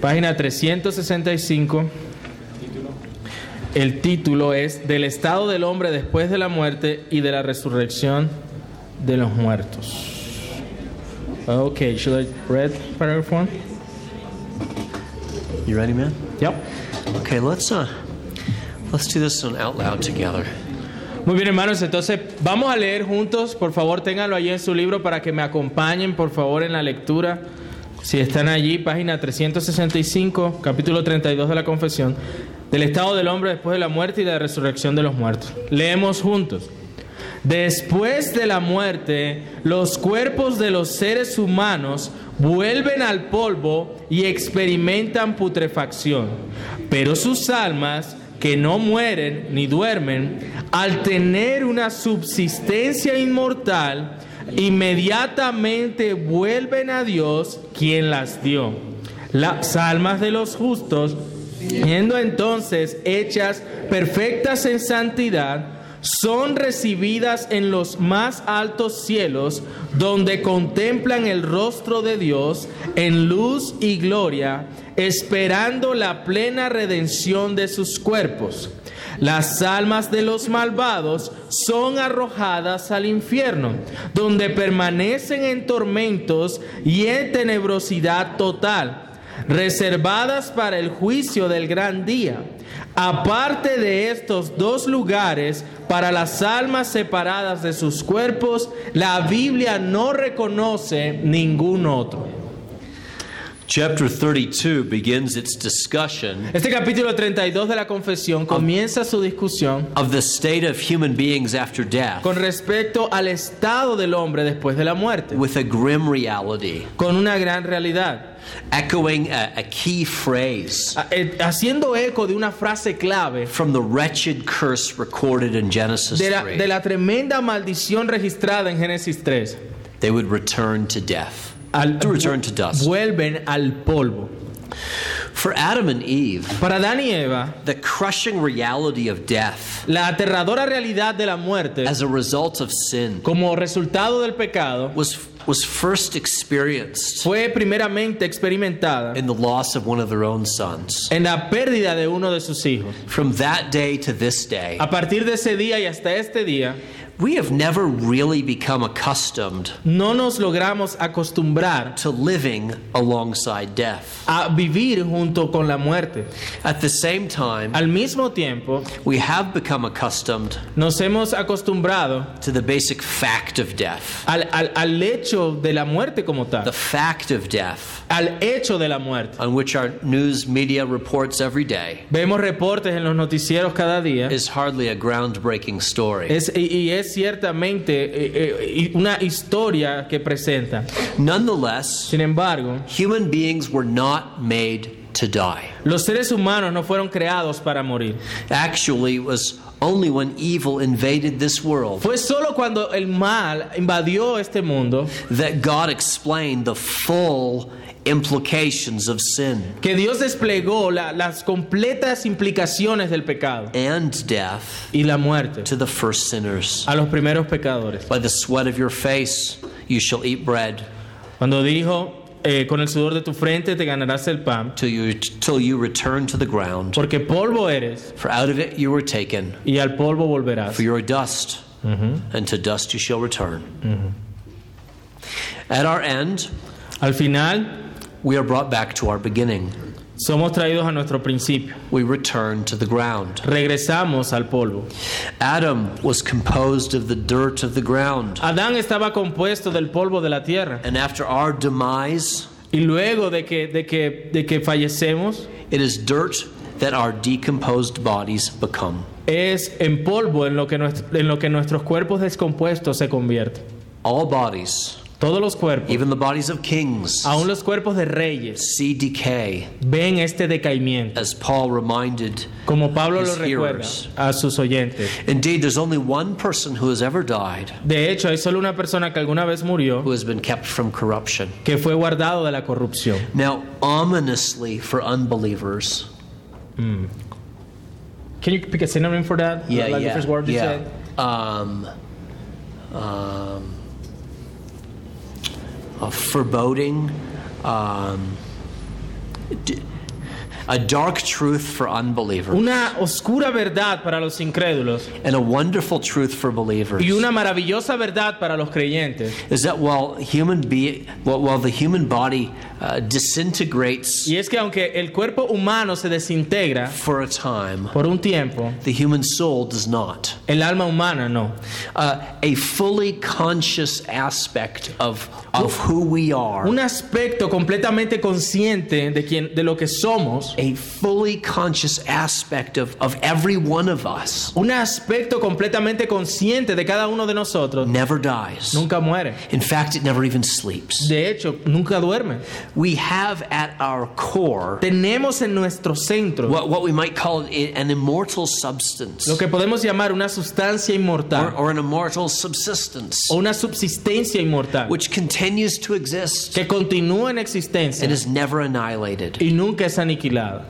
página 365. El título es Del estado del hombre después de la muerte y de la resurrección de los muertos. Okay, should I read paragraph one? You ready, man? Yep. Okay, let's uh, let's do this one out loud together. Muy bien, hermanos, entonces vamos a leer juntos. Por favor, ténganlo allí en su libro para que me acompañen, por favor, en la lectura. Si están allí, página 365, capítulo 32 de la confesión, del estado del hombre después de la muerte y de la resurrección de los muertos. Leemos juntos. Después de la muerte, los cuerpos de los seres humanos vuelven al polvo y experimentan putrefacción, pero sus almas, que no mueren ni duermen, al tener una subsistencia inmortal, inmediatamente vuelven a Dios quien las dio. Las almas de los justos, siendo entonces hechas perfectas en santidad, son recibidas en los más altos cielos, donde contemplan el rostro de Dios en luz y gloria, esperando la plena redención de sus cuerpos. Las almas de los malvados son arrojadas al infierno, donde permanecen en tormentos y en tenebrosidad total, reservadas para el juicio del gran día. Aparte de estos dos lugares, para las almas separadas de sus cuerpos, la Biblia no reconoce ningún otro. Chapter 32 begins its discussion Este capítulo 32 de la confesión comienza su discusión of the state of human beings after death con respecto al estado del hombre después de la muerte, with a grim reality, con una gran realidad, echoing a, a key phrase eh, haciendo eco de una frase clave from the wretched curse recorded in Genesis de la, 3. de la tremenda maldición registrada en Génesis 3. They would return to death, Al- to return to dust. vuelven al polvo. For Adam and Eve, Para Adán y Eva, the crushing reality of death la aterradora realidad de la muerte as a result of sin como resultado del pecado was, was first experienced fue primeramente experimentada in the loss of one of their own sons. en la pérdida de uno de sus hijos. From that day to this day, A partir de ese día y hasta este día, we have never really become accustomed no nos logramos acostumbrar to living alongside death. a vivir junto con la muerte. At the same time, Al mismo tiempo, we have become accustomed nos hemos acostumbrado to the basic fact of death. al, al- al hecho de la muerte como tal. The fact of death, al hecho de la muerte. on which our news media reports every day, Vemos reportes en los noticieros cada día. is hardly a groundbreaking story. Es, y, y es ciertamente eh, eh, una historia que presenta. Nonetheless, Sin embargo, human beings were not made to die. los seres humanos no fueron creados para morir. Actually, it was only when evil invaded this world Fue solo cuando el mal invadió este mundo that God explained the full implications of sin que Dios desplegó la- las completas implicaciones del pecado and death y la muerte to the first sinners. a los primeros pecadores. By the sweat of your face you shall eat bread Cuando dijo, eh, con el sudor de tu frente te ganarás el pan, till you till you return to the ground. porque polvo eres For out of it you were taken, y al polvo volverás. for you are dust, and to dust you shall return. At our end, Al final, we are brought back to our beginning. somos traídos a nuestro principio. We return to the ground. Regresamos al polvo. Adam was composed of the dirt of the ground. Adán estaba compuesto del polvo de la tierra. And after our demise, Y luego de que, de que, de que fallecemos, it is dirt that our decomposed bodies become. es en polvo en lo que, en lo que nuestros cuerpos descompuestos se convierten. All bodies, Todos los cuerpos, even the bodies of kings, aún los cuerpos de reyes, see decay, ven este decaimiento. as Paul reminded. Como Pablo lo His recuerda hearers. a sus oyentes. Indeed, there's only one person who has ever died De hecho, hay solo una persona que alguna vez murió who has been kept from corruption. que fue guardado de la corrupción. Now, ominously for unbelievers, Can you pick a synonym for that? yeah, Like the yeah, first word you yeah. said? Um, um, a foreboding, um, a dark truth for unbelievers una oscura verdad para los incrédulos and a wonderful truth for believers y una maravillosa verdad para los creyentes. is that while human be while, while the human body uh, disintegrates Y es que aunque el cuerpo humano se desintegra for a time, por un tiempo, the human soul does not. el alma humana no. Uh, a fully conscious aspect of of who we are, Un aspecto completamente consciente de, quien, de lo que somos, a fully conscious aspect of of every one of us, un aspecto completamente consciente de cada uno de nosotros, never dies. nunca muere. In fact, it never even sleeps. De hecho, nunca duerme. We have at our core Tenemos en nuestro centro what, what we might call an immortal substance lo que podemos llamar una sustancia or, inmortal or an immortal subsistence, o una subsistencia inmortal which continues to exist que continúa en existencia and is never annihilated. y nunca es aniquilada.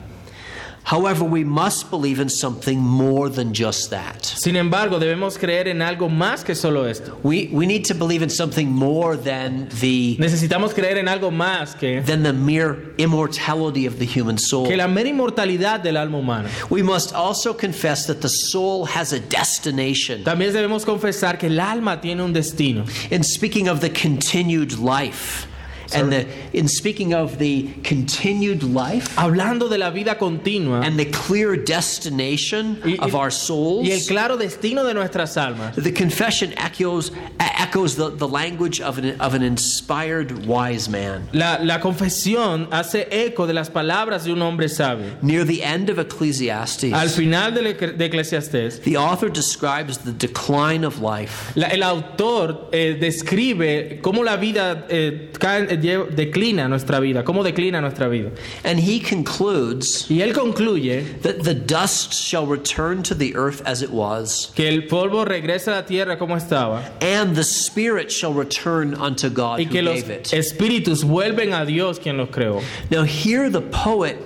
However, we must believe in something more than just that. Sin embargo, debemos creer en algo más que solo esto. We, we need to believe in something more than the, Necesitamos creer en algo más que, than the mere immortality of the human soul. que la mera inmortalidad del alma humana. We must also confess that the soul has a destination. También debemos confesar que el alma tiene un destino. In speaking of the continued life, and the in speaking of the continued life Hablando de la vida continua and the clear destination y, of our souls, y el claro destino de nuestras almas. the confession echoes echoes the, the language of an, of an inspired wise man. La, la confesión hace eco de las palabras de un hombre sabio. Near the end of Ecclesiastes, Al final de Eclesiastés, the author describes the decline of life la- el autor eh, describe cómo la vida eh, cae- declina nuestra vida, cómo declina nuestra vida. and he concludes Y él concluye that the dust shall return to the earth as it was que el polvo regresa a la tierra como estaba and the spirit shall return unto God y who que los gave it. espíritus vuelven a Dios quien los creó. Now here the poet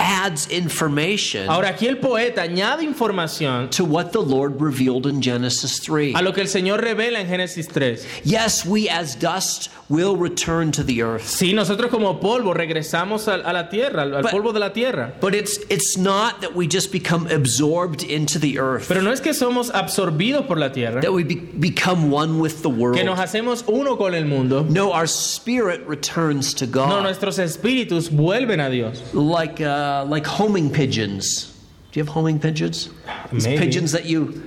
adds information Ahora aquí el poeta añade información to what the Lord revealed in Genesis 3. a lo que el Señor revela en Génesis 3. Yes, we as dust will return to the earth. Sí, nosotros como polvo regresamos a, a la tierra, al, al But- polvo de la tierra. But it's it's not that we just become absorbed into the earth. Pero no es que somos absorbidos por la tierra, that we be, become one with the world. que nos hacemos uno con el mundo. No, our spirit returns to God. No, nuestros espíritus vuelven a Dios. like uh, like homing pigeons. Do you have homing pigeons? These Maybe. pigeons that you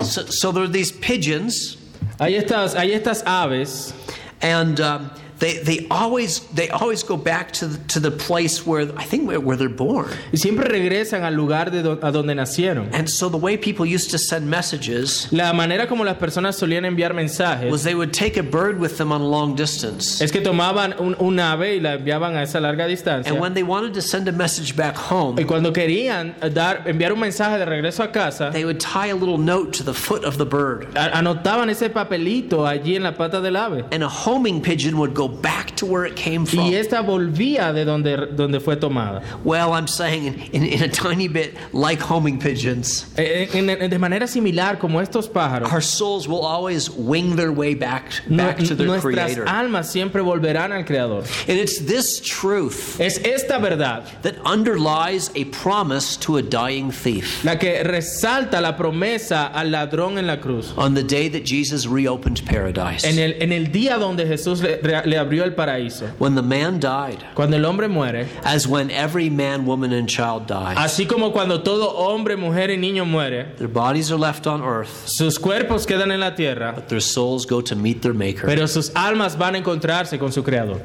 so, so there are these pigeons Hay estas, hay estas aves and um, they, they always they always go back to the, to the place where I think where, they're born. y siempre regresan al lugar de do- a donde nacieron. And so the way people used to send messages La manera como las personas solían enviar mensajes was they would take a bird with them on a long distance. es que tomaban un, un ave y la enviaban a esa larga distancia. And when they wanted to send a message back home, Y cuando querían eh, dar, enviar un mensaje de regreso a casa, they would tie a little note to the foot of the bird. anotaban ese papelito allí en la pata del ave. And a homing pigeon would go back to where it came from. Y esta volvía de donde, donde fue tomada. Well, I'm saying in, in, in a tiny bit like homing pigeons, Eh, en- en- de manera similar como estos pájaros, our souls will always wing their way back, back to their nuestras Creator. almas siempre volverán al Creador. And it's this truth Es esta verdad that underlies a promise to a dying thief. la que resalta la promesa al ladrón en la cruz. On the day that Jesus reopened paradise, En el, en el día donde Jesús le, re- abrió el paraíso, when the man died, cuando el hombre muere, as when every man, woman, and child dies, así como cuando todo hombre, mujer y niño muere, their bodies are left on earth, sus cuerpos quedan en la tierra, but their souls go to meet their Maker. pero sus almas van a encontrarse con su Creador.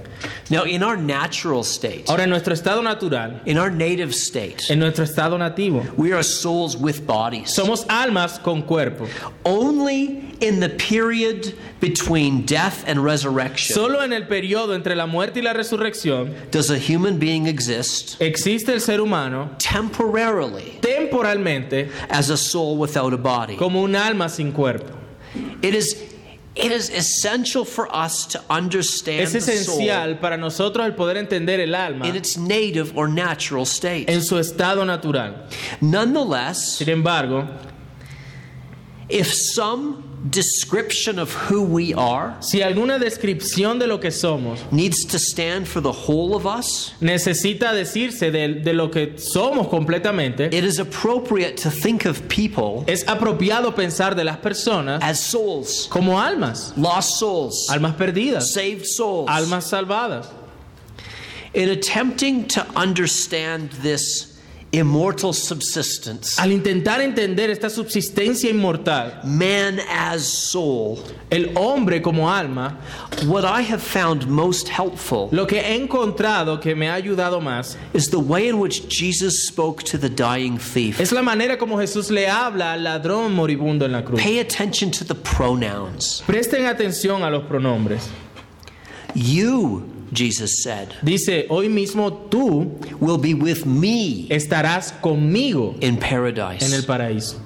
Now, in our natural state, Ahora, en nuestro estado natural, in our native state, en nuestro estado nativo, we are souls with bodies. somos almas con cuerpo. Only in the period between death and resurrection Solo en el periodo entre la muerte y la resurrección does a human being exist existe el ser humano temporarily temporalmente as a soul without a body. como un alma sin cuerpo. It is it is essential for us to understand Es the soul esencial para nosotros el poder entender el alma in its native or natural state. en su estado natural. Nonetheless, Sin embargo, if some description of who we are Si alguna descripción de lo que somos needs to stand for the whole of us, necesita decirse de, de lo que somos completamente, it is appropriate to think of people es apropiado pensar de las personas as souls, como almas, lost souls, almas perdidas, saved souls. almas salvadas. In attempting to understand this immortal subsistence, Al intentar entender esta subsistencia inmortal, man as soul, el hombre como alma, what I have found most helpful lo que he encontrado que me ha ayudado más is the way in which Jesus spoke to the dying thief. es la manera como Jesús le habla al ladrón moribundo en la cruz. Pay attention to the pronouns. Presten atención a los pronombres. You, Jesus said, Dice, hoy mismo tú will be with me estarás conmigo in en paradise. el paraíso.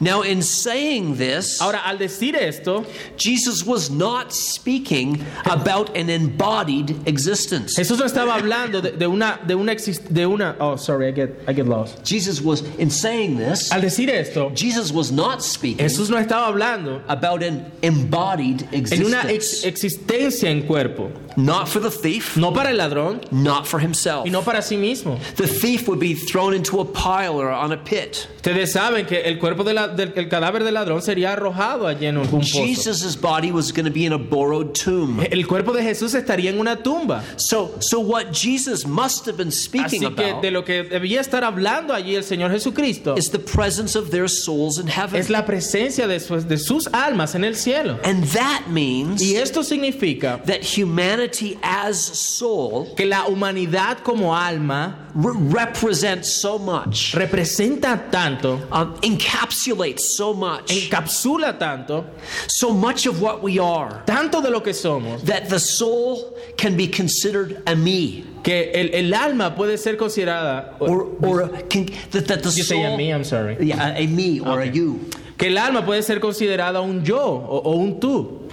Now, in saying this, Ahora, al decir esto, Jesus was not speaking about an embodied existence. Jesús no estaba hablando de, de una, de una, de una, oh, sorry, I get, I get lost. Jesus was, in saying this, Al decir esto, Jesus was not speaking Jesús no estaba hablando about an embodied en una ex- existence. existencia en cuerpo, Not for the thief, no para el ladrón not for himself. y no para sí mismo. The thief would be thrown into a pile or on a pit. Ustedes saben que el cuerpo de la- del el cadáver del ladrón sería arrojado allí en algún pozo. Jesus' body was going to be in a borrowed tomb. El cuerpo de Jesús estaría en una tumba. So, so what Jesus must have been speaking Así que about de lo que debía estar hablando allí el Señor Jesucristo is the presence of their souls in heaven. es la presencia de, sus- de sus almas en el cielo. And that means Y esto significa that humanity as soul que la humanidad como alma re- represents so much, representa tanto, um, encapsulates so much, encapsula tanto, so much of what we are, tanto de lo que somos, that the soul can be considered a me. que el, el alma puede ser considerada, Or, or can, that, that the you say a soul, me, I'm sorry, yeah, a, a me or a Okay. you. que el alma puede ser considerada un yo o, o un tú.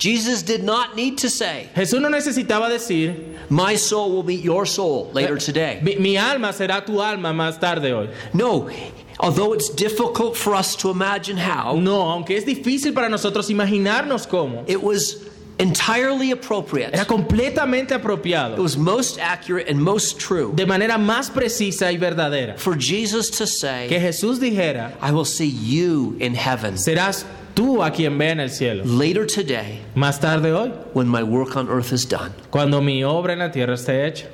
Jesus did not need to say, Jesús no necesitaba decir, My soul will meet your soul later today. mi, mi alma será tu alma más tarde hoy. No, although it's difficult for us to imagine how, No, aunque es difícil para nosotros imaginarnos cómo, it was entirely appropriate. era completamente apropiado. It was most accurate and most true de manera más precisa y verdadera, for Jesus to say, que Jesús dijera, I will see you in heaven serás tú a quien vea en el cielo. later today Más tarde hoy, when my work on earth is done. cuando mi obra en la tierra esté hecha.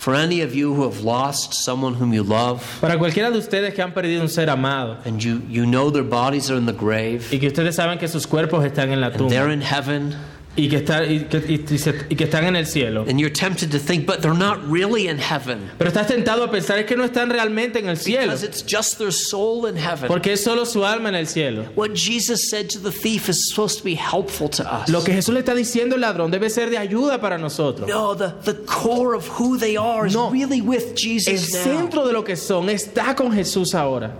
For any of you who have lost someone whom you love, Para cualquiera de ustedes que han perdido un ser amado and you, you know their bodies are in the grave, y que ustedes saben que sus cuerpos están en la and they're in heaven, y que, está- y que- y- se- y que están en el cielo. and you're tempted to think, but they're not really in heaven Pero estás tentado a pensar es que no están realmente en el cielo, because it's just their soul in heaven. porque es solo su alma en el cielo. What Jesus said to the thief is supposed to be helpful to us. Lo que Jesús le está diciendo al ladrón debe ser de ayuda para nosotros. No, the, the core of who they are is No. really with El Jesus now. centro de lo que son está con Jesús ahora.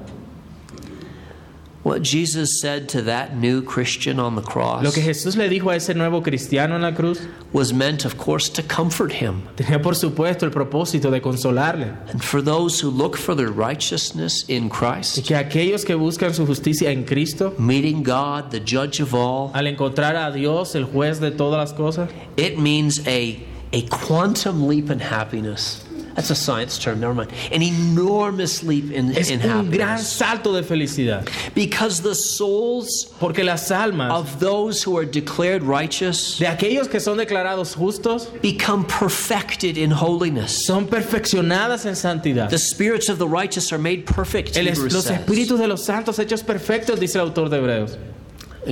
What Jesus said to that new Christian on the cross Lo que Jesús le dijo a ese nuevo cristiano en la cruz was meant, of course, to comfort him. tenía por supuesto el propósito de consolarle. And for those who look for their righteousness in Y Christ, que aquellos que buscan su justicia en Cristo, meeting God, the judge of all, al encontrar a Dios, el juez de todas las cosas, it means a, a quantum leap in happiness. That's a science term, never mind. An enormous leap in, es in un gran happiness. salto de felicidad. Because the souls Porque las almas of those who are declared righteous de aquellos que son declarados justos become perfected in holiness. son perfeccionadas en santidad. The spirits of the righteous are made perfect. El los espíritus de los santos hechos perfectos, dice el autor de Hebreos.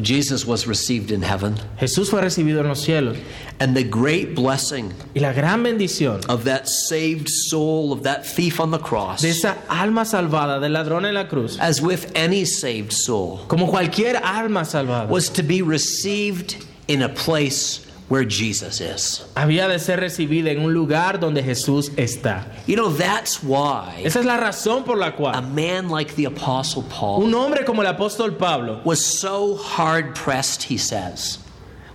Jesus was received in heaven, Jesús fue recibido en los cielos. and the great blessing Y la gran bendición of that saved soul of that thief on the cross, de esa alma salvada del ladrón en la cruz, as with any saved soul, como cualquier alma salvada, was to be received in a place where Jesus is. había de ser recibida en un lugar donde Jesús está. You know, that's why Esa es la razón por la cual. a man like the Apostle Paul un hombre como el apóstol Pablo was so hard pressed, he says,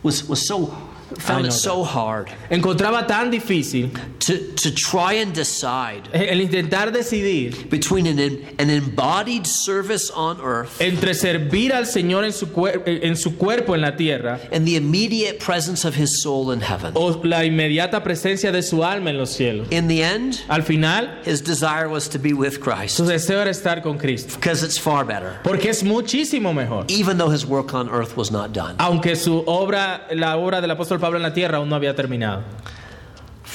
was, was so found it so hard Encontraba tan difícil to, to try and decide el intentar decidir between an, an embodied service on earth entre servir al Señor en su, en su cuerpo en la tierra and the immediate presence of his soul in heaven. o la inmediata presencia de su alma en los cielos. In the end, Al final, his desire was to be with Christ su deseo era estar con Cristo, because it's far better, porque es muchísimo mejor. even though his work on earth was not done. Aunque su obra, la obra del apóstol Pablo en la tierra aún no había terminado.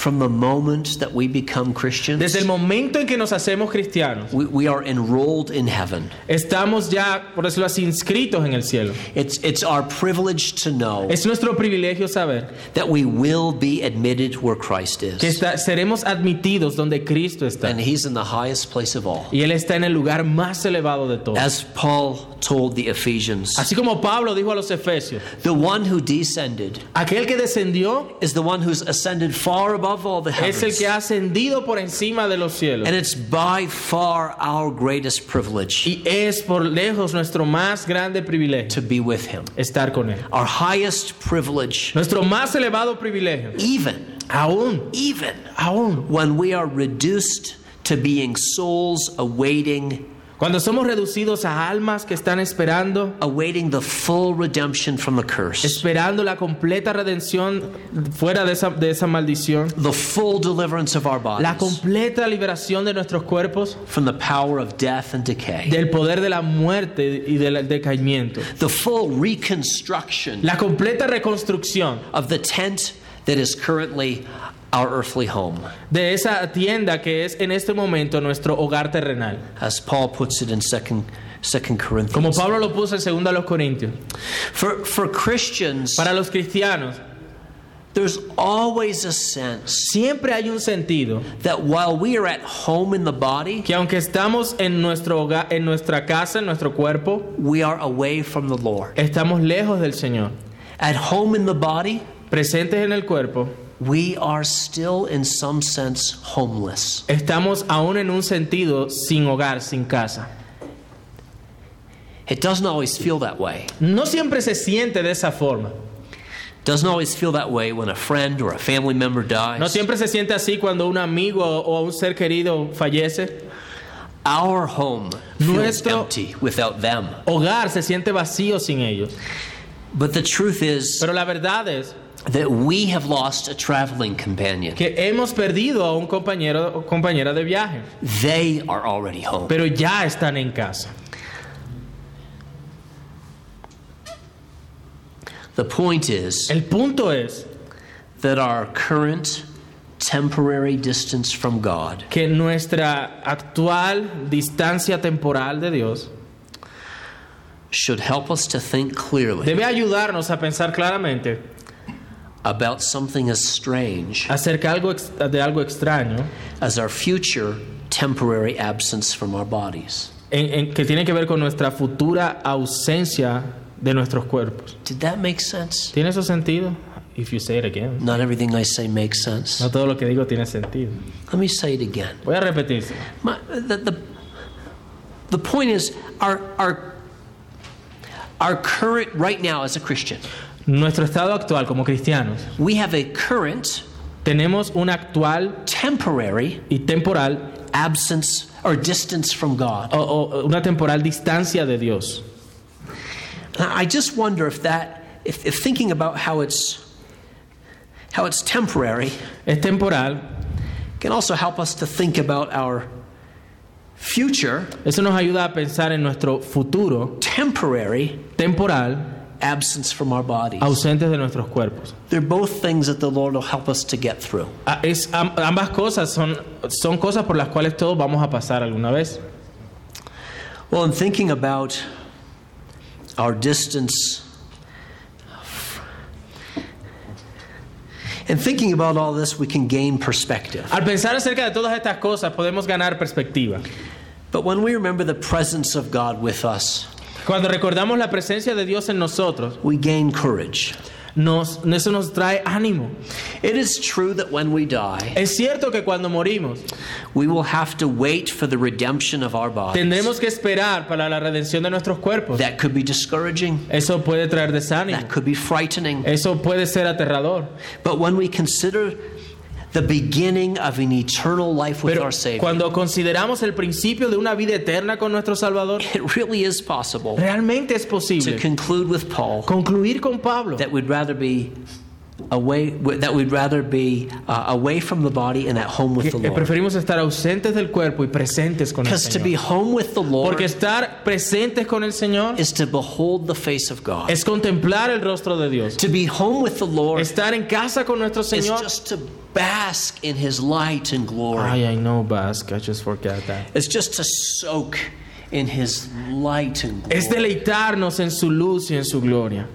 From the moment that we become Christians, Desde el momento en que nos hacemos cristianos, we, we are enrolled in heaven. estamos ya, por decirlo así, inscritos en el cielo. It's, it's our privilege to know Es nuestro privilegio saber that we will be admitted where Christ que is. está- seremos admitidos donde Cristo está. And he's in the highest place of all. Y Él está en el lugar más elevado de todos. As Paul told the Ephesians, Así como Pablo dijo a los Efesios, the one who descended aquel que descendió is the one who's ascended far above all the es el heavens. que ha ascendido por encima de los cielos. And it's by far our greatest privilege Y es por lejos nuestro más grande privilegio to be with him. estar con Él. Our highest privilege, Nuestro más elevado privilegio. even, Aún, even aún. when we are reduced to being souls awaiting Cuando somos reducidos a almas que están esperando, awaiting the full redemption from the curse, esperando la completa redención fuera de esa, de esa maldición, the full deliverance of our la bodies. completa liberación de nuestros cuerpos. From the power of death and decay, del poder de la muerte y del decaimiento, the full reconstruction la completa reconstrucción of the tent that is currently our earthly home. de esa tienda que es en este momento nuestro hogar terrenal. As Paul puts it in 2 Second Como Corinthians. Pablo lo puso en 2 a los Corintios. For, for Christians, Para los cristianos, there's always a sense siempre hay un sentido that while we are at home in the body, que aunque estamos en nuestro hogar, en nuestra casa, en nuestro cuerpo, we are away from the Lord. estamos lejos del Señor. At home in the body, Presentes en el cuerpo, we are still in some sense homeless. estamos aún en un sentido sin hogar, sin casa. It doesn't always feel that way. No siempre se siente de esa forma. Doesn't always feel that way when a friend or a family member dies. No siempre se siente así cuando un amigo o un ser querido fallece. Our home feels Nuestro- empty without them. Hogar se siente vacío sin ellos. But the truth is Pero la verdad es that we have lost a traveling companion. que hemos perdido a un compañero o compañera de viaje, They are already home. pero ya están en casa. The point is El punto es that our current temporary distance from God que nuestra actual distancia temporal de Dios should help us to think clearly debe ayudarnos a pensar claramente about something as strange acerca algo de algo extraño as our future temporary absence from our bodies. en- en- que tiene que ver con nuestra futura ausencia de nuestros cuerpos. Did that make sense? ¿Tiene eso sentido? If you say it again. Not everything I say makes sense. No todo lo que digo tiene sentido. Let me say it again. Voy a repetirse. My, the, the, the point is, our, our, our current, right now as a Christian, Nuestro estado actual como cristianos, we have a current tenemos una actual temporary y temporal absence or distance from God. o, o una temporal distancia de Dios. I just wonder if that, if, if thinking about how it's, how it's temporary Es temporal. can also help us to think about our future Eso nos ayuda a pensar en nuestro futuro temporary temporal absence from our bodies. ausentes de nuestros cuerpos. They're both things that the Lord will help us to get through. Ah, es- am- ambas cosas son, son cosas por las cuales todos vamos a pasar alguna vez. Well, in thinking about our distance, and thinking about all this, we can gain perspective. Al pensar acerca de todas estas cosas podemos ganar perspectiva. But when we remember the presence of God with us, Cuando recordamos la presencia de Dios en nosotros, we gain courage. nos, eso nos trae ánimo. It is true that when we die, Es cierto que cuando morimos we will have to wait for the redemption of our bodies. tendremos que esperar para la redención de nuestros cuerpos. That could be discouraging. Eso puede traer desánimo. That could be frightening. Eso puede ser aterrador. But when we consider the beginning of an eternal life with Pero our Savior, cuando consideramos el principio de una vida eterna con nuestro Salvador, it really is possible realmente es to posible conclude with Paul concluir con Pablo that we'd rather be away that we'd rather be uh, away from the body and at home with the Lord. preferimos estar ausentes del cuerpo y presentes con el Because to be Señor. home with the Lord Porque estar presentes con el Señor is to behold the face of God. es contemplar el rostro de Dios. To be home with the Lord Estar en casa con nuestro is Señor. just to bask in His light and glory. Ay, I know, bask. I just forgot that. It's just to soak in His light and glory. Es deleitarnos en su luz y en su gloria.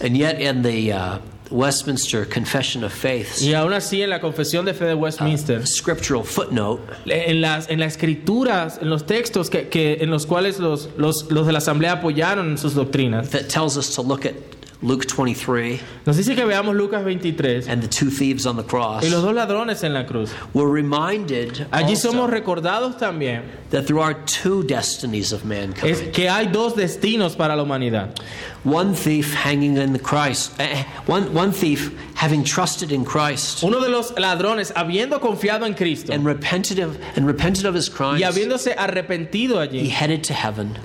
And yet, in the uh, Westminster Confession of Faith, Y aún así, en la confesión de fe de Westminster, scriptural footnote, en las, en las escrituras, en los textos que, que- en los cuales los, los, los de la asamblea apoyaron en sus doctrinas, that tells us to look at Luke 23 nos dice que veamos Lucas 23 and the two thieves on the cross. y los dos ladrones en la cruz. We're reminded Allí somos recordados también that there are two destinies of es mankind. que hay dos destinos para la humanidad. One thief hanging in the Christ, eh, one, one thief having trusted in Christ Uno de los ladrones, habiendo confiado en Cristo and repented of, and repented of his crimes, y habiéndose arrepentido he allí, headed to heaven.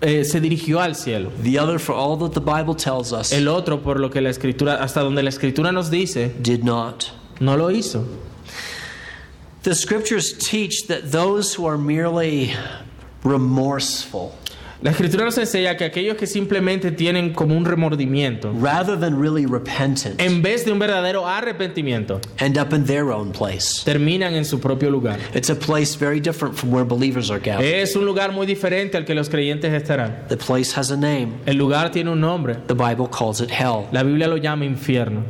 Eh, se dirigió al cielo. The other, for all that the Bible tells us, El otro, por lo que la escritura, hasta donde la escritura nos dice, did not. no lo hizo. The scriptures teach that those who are merely remorseful, La escritura nos enseña que aquellos que simplemente tienen como un remordimiento, rather than really repentant, en vez de un verdadero arrepentimiento, end up in their own place. terminan en su propio lugar. It's a place very different from where believers are gathered. Es un lugar muy diferente al que los creyentes estarán. The place has a name. El lugar tiene un nombre. The Bible calls it hell. La Biblia lo llama infierno.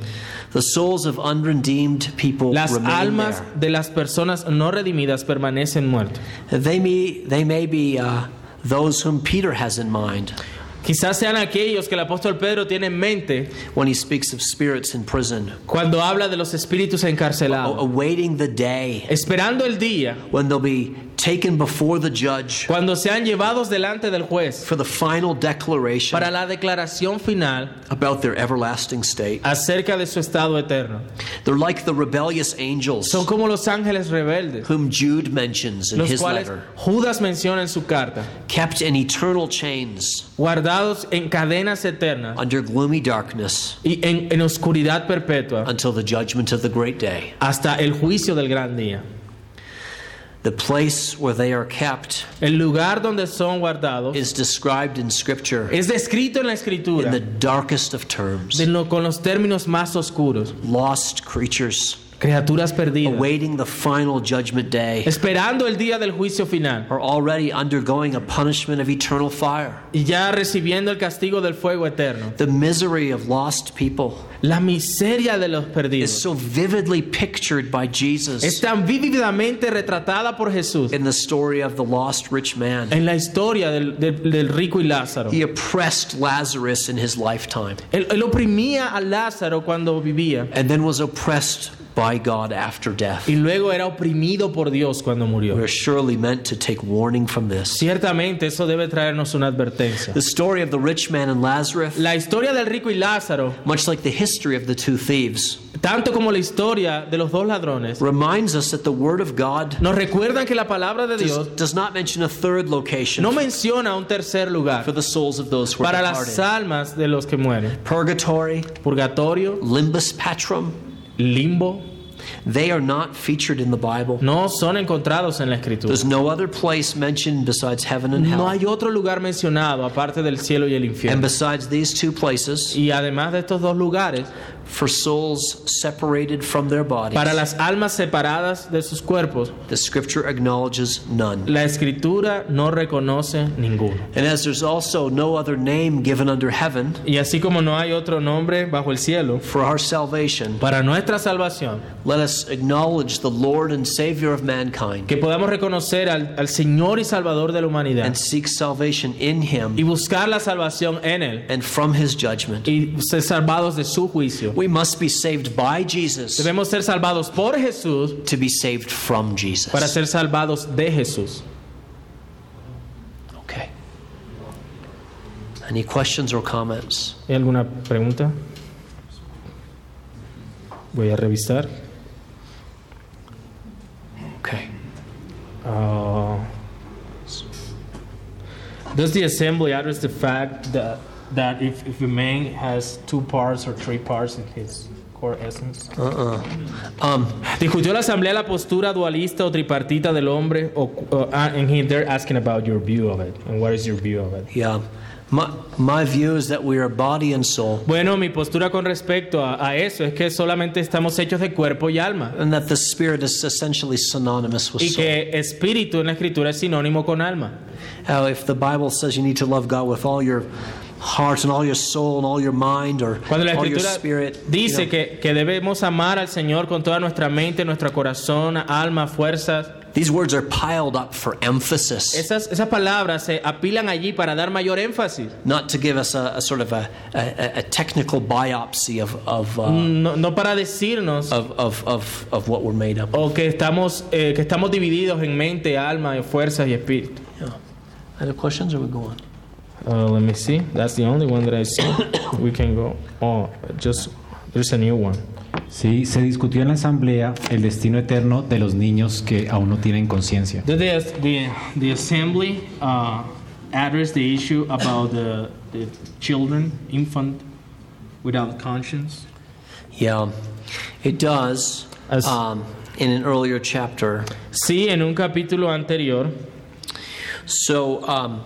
The souls of unredeemed people Las almas there. de las personas no redimidas permanecen muertas. They may, they may be uh, those whom Peter has in mind. Quizás sean aquellos que el apóstol Pedro tiene en mente when he speaks of spirits in prison, cuando habla de los espíritus encarcelados, awaiting the day. Esperando el día when they'll be taken before the judge cuando sean llevados delante del juez for the final declaration para la declaración final about their everlasting state. acerca de su estado eterno. They're like the rebellious angels Son como los ángeles rebeldes, whom Jude mentions in los his cuales letter, Judas menciona en su carta, kept in eternal chains guardados en cadenas eternas under gloomy darkness y en, en oscuridad perpetua until the judgment of the great day. hasta el juicio del gran día. The place where they are kept El lugar donde son guardados is described in Scripture es descrito en la escritura in the darkest of terms. de lo- con los términos más oscuros. Lost creatures Criaturas perdidas, awaiting the final judgment day esperando el día del juicio final are already undergoing a punishment of eternal fire. y ya recibiendo el castigo del fuego eterno. The misery of lost people La miseria de los is perdidos so vividly pictured by es Jesus tan vívidamente retratada por Jesús in the story of the lost rich man. en la historia del, del- del rico y Lázaro. He oppressed Lazarus in his lifetime Él, él oprimía a Lázaro cuando vivía and then was oppressed by God after death. y luego era oprimido por Dios cuando murió. We're surely meant to take warning from this. Ciertamente eso debe traernos una advertencia. The story of the rich man and Lazarus, La historia del rico y Lázaro, much like the history of the two thieves, tanto como la historia de los dos ladrones, reminds us that the Word of God nos recuerdan que la palabra de does, Dios does not mention a third location no menciona un tercer lugar for the souls of those who are para las almas de los que mueren. Purgatory, Purgatorio, limbus patrum, limbo, they are not featured in the Bible. no son encontrados en la escritura. There's no other place mentioned besides heaven and No hell. hay otro lugar mencionado aparte del cielo y el And infierno. besides these two places, Y además de estos dos lugares, for souls separated from their bodies, para las almas separadas de sus cuerpos, the scripture acknowledges none. la escritura no reconoce ninguno. And as there's also no other name given under heaven Y así como no hay otro nombre bajo el cielo for our salvation, para nuestra salvación, let us acknowledge the Lord and Savior of mankind que podamos reconocer al, al Señor y Salvador de la humanidad and seek salvation in y Him buscar la salvación en Él and from His judgment. y ser salvados de su juicio. We must be saved by Jesus Debemos ser salvados por Jesús to be saved from Jesus. para ser salvados de Jesús. Okay. Any questions or comments? ¿Hay alguna pregunta? Voy a revisar. Okay. Uh, does the assembly address the fact that that if, if a man has two parts or three parts in his core essence? Uh-uh. Um, ¿Discutió la asamblea la postura dualista o tripartita del hombre? O, o- ah, and he, they're asking about your view of it. And what is your view of it? yeah. My, my view is that we are body and soul, Bueno, mi postura con respecto a, a eso es que solamente estamos hechos de cuerpo y alma. and that the spirit is essentially synonymous with Y soul. que espíritu en la escritura es sinónimo con alma. How if the Bible says you need to love God with all your heart and all your soul and all your mind or Cuando la all your escritura dice que, que debemos amar al Señor con toda nuestra mente, nuestro corazón, alma, fuerzas, these words are piled up for emphasis, esas, esas palabras se apilan allí para dar mayor énfasis. not to give us a, a sort of a, a, a technical biopsy of of, uh, No, no para decirnos of, of, of, of what we're made up. of. o que estamos, eh, que estamos divididos en mente, alma, fuerzas y espíritu. Yeah. Other questions, or we go on? Uh, let me see. That's the only one that I see. We can go. Oh, just there's a new one. Sí, se discutió en la asamblea el destino eterno de los niños que aún no tienen conciencia. The, the, the, the assembly uh, addressed the issue about the, the children, infant, without conscience. Yeah, it does. As- Um, in an earlier chapter. Sí, en un capítulo anterior. So, um,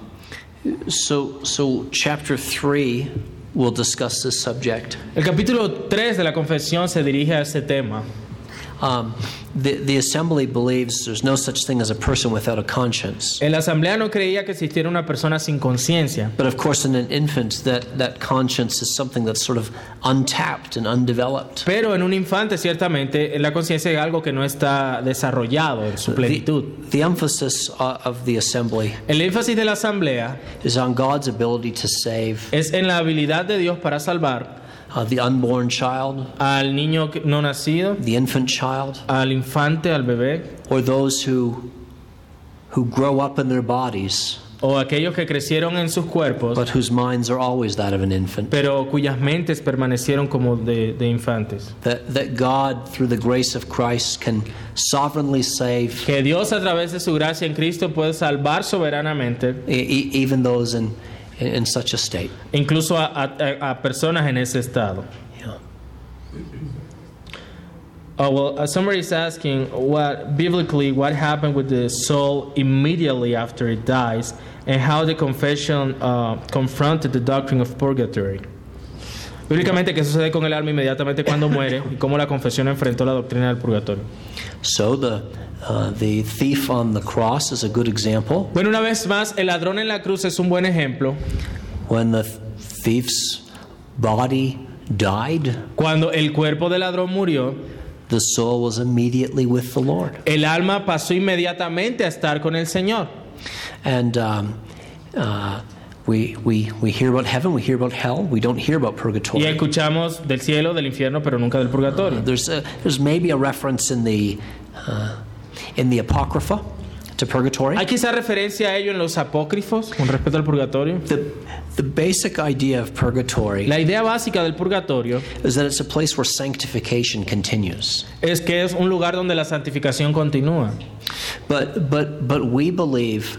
so, so chapter three will discuss this subject. El capítulo 3 de la confesión se dirige a ese tema. Um, the, the assembly believes there's no such thing as a person without a conscience. En la asamblea no creía que existiera una persona sin conciencia. But of course, in an infant, that, that conscience is something that's sort of untapped and undeveloped. Pero en un infante, ciertamente, la conciencia es algo que no está desarrollado en su plenitud. The, the emphasis uh, of the assembly El énfasis de la asamblea is on God's ability to save es en la habilidad de Dios para salvar uh, the unborn child, al niño no nacido, the infant child, al infante, al bebé, or those who, who grow up in their bodies, o aquellos que crecieron en sus cuerpos, but whose minds are always that of an infant. pero cuyas mentes permanecieron como de, de infantes. That, that God, through the grace of Christ, can sovereignly save Que Dios a través de su gracia en Cristo puede salvar soberanamente e- even those in, in such a state. incluso a, a- a personas en ese estado. Yeah. Oh, well, uh, somebody is asking what biblically what happened with the soul immediately after it dies, and how the confession uh, confronted the doctrine of purgatory. Bíblicamente, ¿qué sucede con el alma inmediatamente cuando muere y cómo la confesión enfrentó la doctrina del purgatorio? So the, uh, the thief on the cross is a good example. Bueno, una vez más, el ladrón en la cruz es un buen ejemplo. When the thief's body died, Cuando el cuerpo del ladrón murió, the soul was immediately with the Lord. el alma pasó inmediatamente a estar con el Señor. And um, uh, we, we, we hear about heaven, we hear about hell, we don't hear about purgatory. Y escuchamos del cielo, del infierno, pero nunca del purgatorio. There's, a, there's maybe a reference in the, uh, in the Apocrypha to purgatory. Hay quizá referencia a ello en los apócrifos con respecto al purgatorio. The, the basic idea of purgatory La idea básica del purgatorio is that it's a place where sanctification continues. es que es un lugar donde la santificación continúa. But, but, but we believe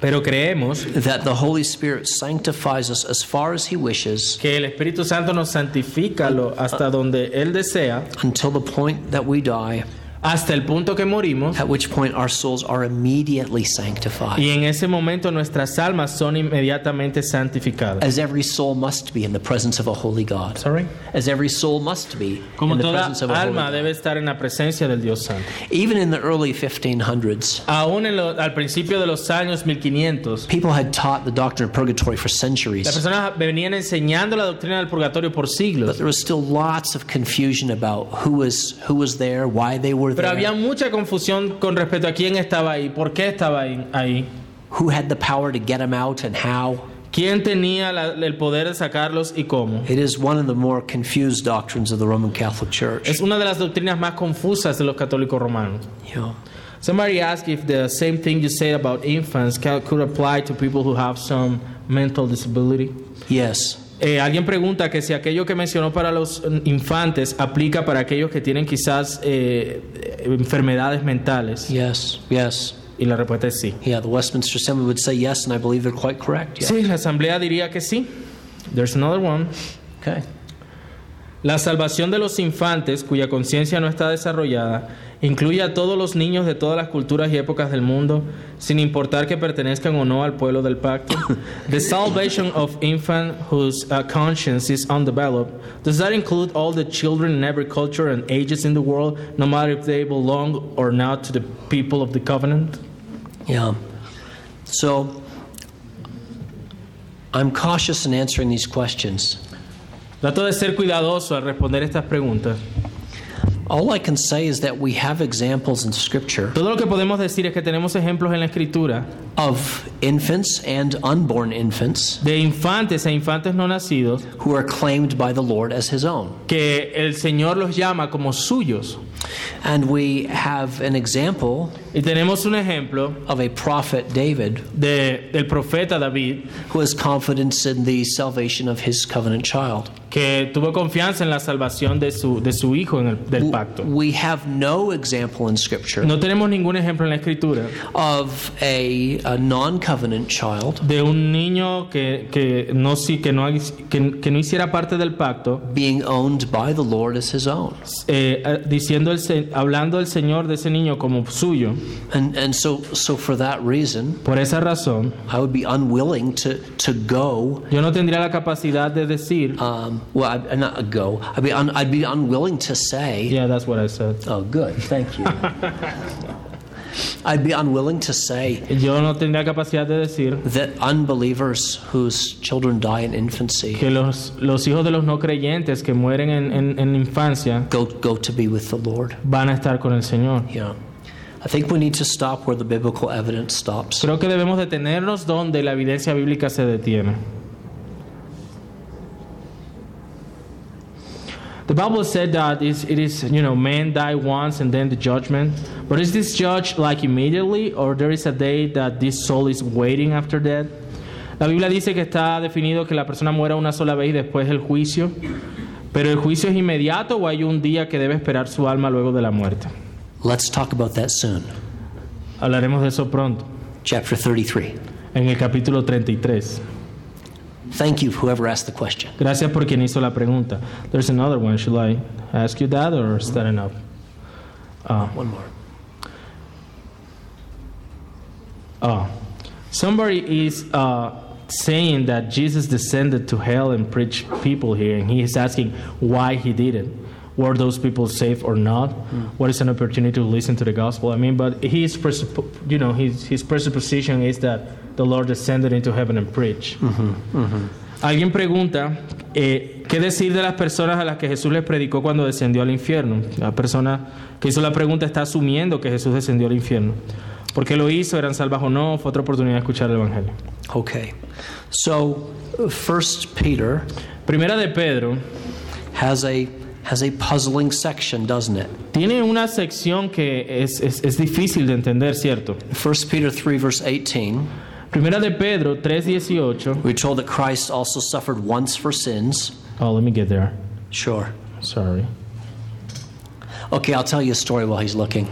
Pero creemos that the Holy Spirit sanctifies us as far as He wishes que el Espíritu Santo nos santifica hasta donde Él desea, until the point that we die, hasta el punto que morimos at which point our souls are immediately sanctified. y en ese momento nuestras almas son inmediatamente santificadas. As every soul must be in the presence of a holy God. Sorry. As every soul must be Como in the presence of a holy alma God. debe estar en la presencia del Dios Santo. Even in the early 1500s, Aún en lo- al principio de los años 1500, people had taught the doctrine of purgatory for las centuries. personas venían enseñando la doctrina del purgatorio por But there was still lots of confusion about who was who was there, why they were pero there, había mucha confusión con respecto a quién estaba ahí, por qué estaba ahí. ahí. who had the power to get them out, and how. ¿Quién tenía la- el poder de sacarlos y cómo? It is one of the more confused doctrines of the Roman Catholic Church. Es una de las doctrinas más confusas de los católicos romanos. Know, Somebody asked if the same thing you said about infants could apply to people who have some mental disability. yes, Eh, alguien pregunta que si aquello que mencionó para los infantes aplica para aquellos que tienen quizás eh, enfermedades mentales. yes, yes. Y la respuesta es sí. Yeah, the Westminster Assembly would say yes, and I believe they're quite correct. Sí, la asamblea diría que sí. There's another one. Okay. La salvación de los infantes cuya conciencia no está desarrollada incluye a todos los niños de todas las culturas y épocas del mundo, sin importar que pertenezcan o no al pueblo del pacto. The salvation of infant whose uh, conscience is undeveloped, does that include all the children in every culture and ages in the world, no matter if they belong or not to the people of the covenant? Yeah. So I'm cautious in answering these questions. Trato de ser cuidadoso al responder estas preguntas. All I can say is that we have examples in Scripture Todo lo que podemos decir es que tenemos ejemplos en la escritura of infants and unborn infants de infantes e infantes no nacidos who are claimed by the Lord as His own. que el Señor los llama como suyos. And we have an example Y tenemos un ejemplo of a prophet, David, de, del profeta David who has confidence in the salvation of his covenant child. Que tuvo confianza en la salvación de su, de su hijo en el, del pacto. We have no example in Scripture No tenemos ningún ejemplo en la escritura of a, a non covenant child de un niño que, que, no, que, no, que, que no hiciera parte del pacto being owned by the Lord as his own. eh, eh, diciendo el, hablando el Señor de ese niño como suyo. And, and so, so, for that reason, Por esa razón, I would be unwilling to, to go. yo no tendría la capacidad de decir, Um, well, I, uh, not a go. I'd be, un, I'd be unwilling to say. yeah, that's what I said. Oh, good. Thank you. I'd be unwilling to say Yo no tendría capacidad de decir that unbelievers whose children die in infancy que los, los hijos de los no creyentes que mueren en, en, en infancia go, go to be with the Lord. van a estar con el Señor. Yeah. I think we need to stop where the biblical evidence stops. Creo que debemos detenernos donde la evidencia bíblica se detiene. The Bible said that it's- it is, you know, men die once and then the judgment. But is this judged like immediately or there is a day that this soul is waiting after death? La Biblia dice que está definido que la persona muera una sola vez y después el juicio. Pero el juicio es inmediato o hay un día que debe esperar su alma luego de la muerte. Let's talk about that soon. Hablaremos de eso pronto, Chapter 33. en el capítulo 33. Thank you, whoever asked the question. Gracias por quien hizo la pregunta. There's another one. Should I ask you that or is that enough? Ah, One more. ah. Somebody is uh, saying that Jesus descended to hell and preached people here, and he is asking why he did it. Were those people saved or not? What is an opportunity to listen to the gospel? I mean, but his, you know, his, his presupposition is that the Lord descended into heaven and preached. Alguien pregunta, eh, ¿qué decir de las personas a las que Jesús les predicó cuando descendió al infierno? La persona que hizo la pregunta está asumiendo que Jesús descendió al infierno. ¿Por qué lo hizo? ¿Eran salvas o no? Fue otra oportunidad de escuchar el Evangelio. Okay. So, First Peter Primera de Pedro has a has a puzzling section, doesn't it? tiene una sección que es, es, es difícil de entender, ¿cierto? First Peter 3 verse 18, Primera de Pedro 3.18. we're told that Christ also suffered once for sins. Oh, let me get there. Sure. Sorry. Okay, I'll tell you a story while he's looking.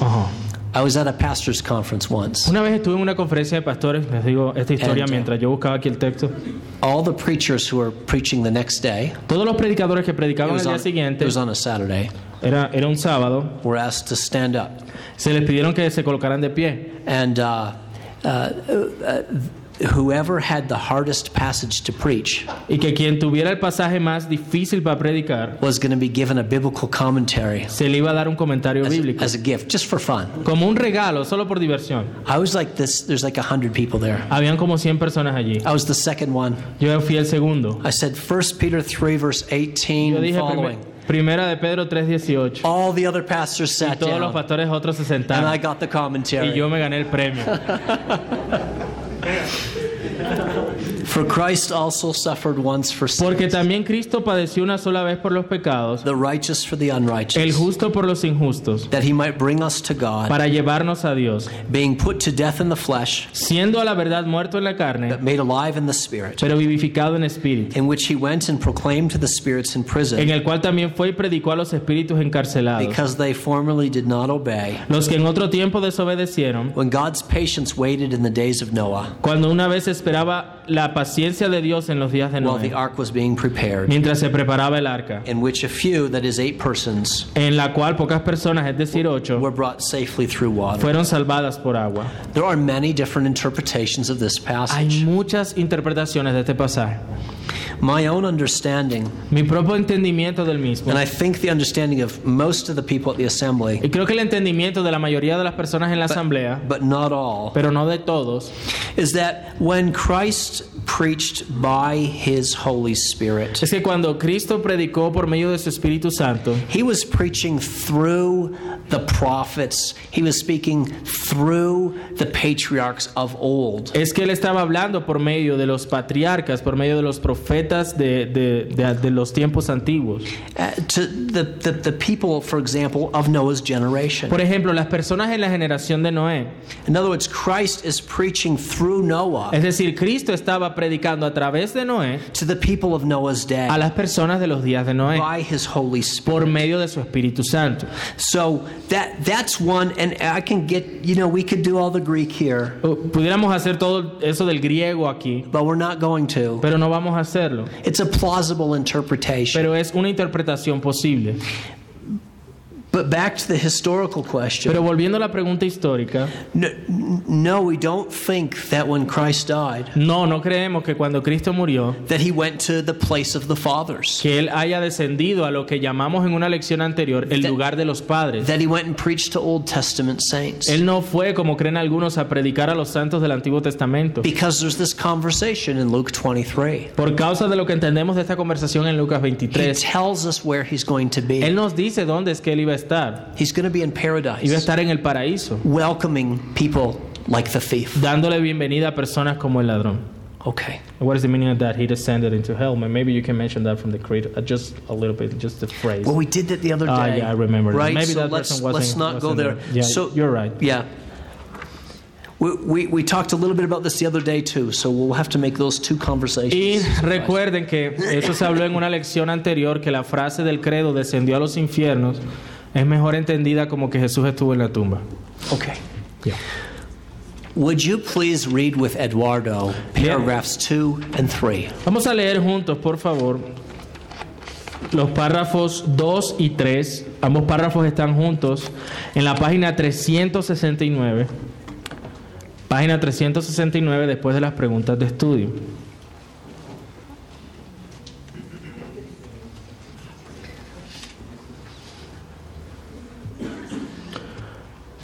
Ajá. I was at a pastor's conference once. Una vez estuve en una conferencia de pastores, les digo esta historia And, uh, mientras yo buscaba aquí el texto. All the preachers who were preaching the next day, Todos los predicadores que predicaban el on, día siguiente, it was on a Saturday, Era, era un sábado. were asked to stand up. Se les pidieron que se colocaran de pie. And uh, Uh, uh, uh, whoever had the hardest passage to preach Y que quien tuviera el pasaje más difícil para predicar, was going to be given a biblical commentary se le iba a dar un comentario as, bíblico. as a gift, just for fun. Como un regalo, solo por diversión. I was like this, there's like a 100 people there. Habían como 100 personas allí. I was the second one. Yo fui el segundo. I said 1 Peter 3, verse 18 Yo dije following. Primer- primera de Pedro 3.18. All the other pastors Y sat todos los pastores otros se and I sentaron. got the Y yo me gané el premio. For Christ also suffered once for Porque también Cristo padeció una sola vez por los pecados, the righteous for the el unrighteous, justo por los injustos, that he might bring us to God, para llevarnos a Dios, being put to death in the flesh, siendo a la verdad muerto en la carne, but made alive in the spirit, pero vivificado en espíritu, in which he went and proclaimed to the spirits in en prison, el cual también fue y predicó a los espíritus encarcelados, because they formerly did not obey. los que en otro tiempo desobedecieron, When God's patience waited in the days of Noah, cuando una vez esperaba la paciencia de Dios en los días de while the Noé, ark was being prepared, mientras se preparaba el arca, in which a few, that is, eight persons, en la cual pocas personas, es decir, ocho, were brought safely through water. fueron salvadas por agua. There are many different interpretations of this Hay passage. muchas interpretaciones de este pasaje. My own understanding, Mi propio entendimiento del mismo, and I think the understanding of most of the people at the assembly, y creo que el entendimiento de la mayoría de las personas en la asamblea, but not all, pero no de todos, is that when Christ preached by his Holy Spirit, es que cuando Cristo predicó por medio de su Espíritu Santo, he was preaching through the prophets, he was speaking through the patriarchs of old. es que él estaba hablando por medio de los patriarcas, por medio de los profetas de, de- de- de los tiempos antiguos. Uh, to the, the, the people, for example, of Noah's generation. Por ejemplo, las personas en la generación de Noé. In other words, Christ is preaching through Noah Es decir, Cristo estaba predicando a través de Noé to the people of Noah's day a las personas de los días de Noé by his Holy Spirit. por medio de su Espíritu Santo. So that that's one, and I can get, you know, we could do all the Greek here, Uh, Pudiéramos hacer todo eso del griego aquí, but we're not going to. pero no vamos a hacerlo. It's a plausible interpretation. Pero es una interpretación posible. But back to the historical question. Pero volviendo a la pregunta histórica, No, no, we don't think that when Christ died, no, no creemos que cuando Cristo murió, that he went to the place of the fathers, que Él haya descendido a lo que llamamos en una lección anterior el lugar de los padres. that he went and preached to Old Testament saints. Él no fue, como creen algunos, a predicar a los santos del Antiguo Testamento. Because there's this conversation in Luke 23. Por causa de lo que entendemos de esta conversación en Lucas He 23, tells us where he's going to Él be. nos dice dónde es que Él iba a estar. He's going to be in paradise. Iba a estar en el paraíso, welcoming people like the thief. dándole bienvenida a personas como el ladrón. Okay. What is the meaning of that? He descended into hell. Maybe you can mention that from the creed, uh, just a little bit, just the phrase. Well, we did that the other day. Ah, yeah, I remember that. Right? Maybe so that let's, person wasn't- let's not go wasn't there. there. Yeah, so, you're right. Yeah. We, we, we talked a little bit about this the other day too, so we'll have to make those two conversations. Y recuerden que eso se habló en una lección anterior, que la frase del credo descendió a los infiernos es mejor entendida como que Jesús estuvo en la tumba. Okay. Yeah. Would you please read with Eduardo paragraphs two and three? Vamos a leer juntos, por favor, los párrafos 2 y 3. Ambos párrafos están juntos en la página 369. Página 369 después de las preguntas de estudio.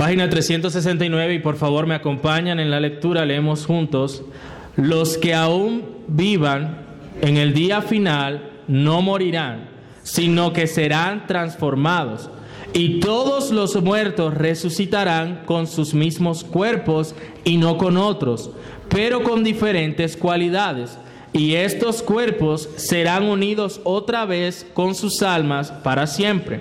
Página 369 y por favor me acompañan en la lectura, leemos juntos. Los que aún vivan en el día final no morirán, sino que serán transformados. Y todos los muertos resucitarán con sus mismos cuerpos y no con otros, pero con diferentes cualidades. Y estos cuerpos serán unidos otra vez con sus almas para siempre.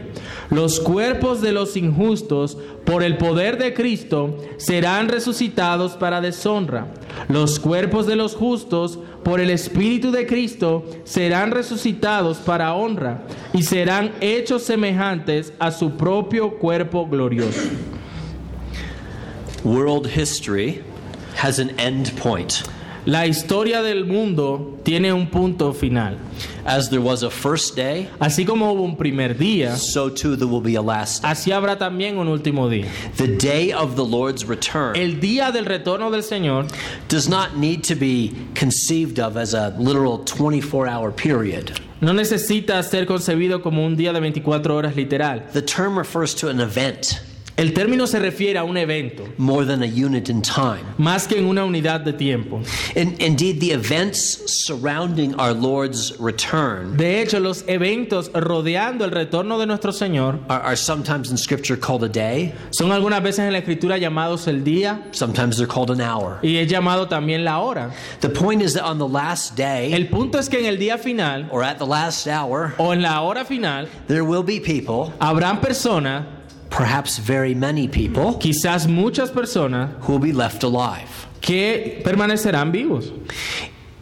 Los cuerpos de los injustos, por el poder de Cristo, serán resucitados para deshonra. Los cuerpos de los justos, por el Espíritu de Cristo, serán resucitados para honra y serán hechos semejantes a su propio cuerpo glorioso. World history has an end point. La historia del mundo tiene un punto final. As there was a first day, Así como hubo un primer día, so too there will be a last day. así habrá también un último día. The day of the Lord's return El día del retorno del Señor does not need to be conceived of as a literal 24 hour period. no necesita ser concebido como un día de 24 horas literal. The term refers to an event El término se refiere a un evento, more than a unit in time. más que en una unidad de tiempo. In, indeed, the events surrounding our Lord's return De hecho, los eventos rodeando el retorno de nuestro Señor are, are sometimes in Scripture called a day, son algunas veces en la escritura llamados el día sometimes they're called an hour. y es llamado también la hora. The point is that on the last day El punto es que en el día final or at the last hour, o en la hora final there will be people, habrán personas, perhaps very many people, quizás muchas personas, who will be left alive. que permanecerán vivos.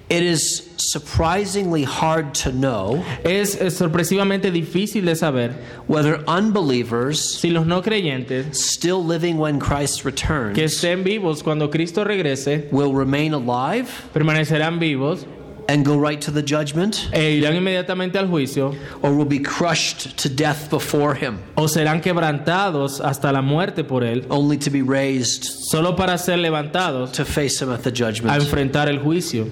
It is surprisingly hard to know Es, es sorpresivamente difícil de saber whether unbelievers si los no creyentes still living when Christ returns que estén vivos cuando Cristo regrese will remain alive permanecerán vivos and go right to the judgment e irán inmediatamente al juicio or will be crushed to death before him o serán quebrantados hasta la muerte por él only to be raised solo para ser levantados to face him at the a judgment. enfrentar el juicio.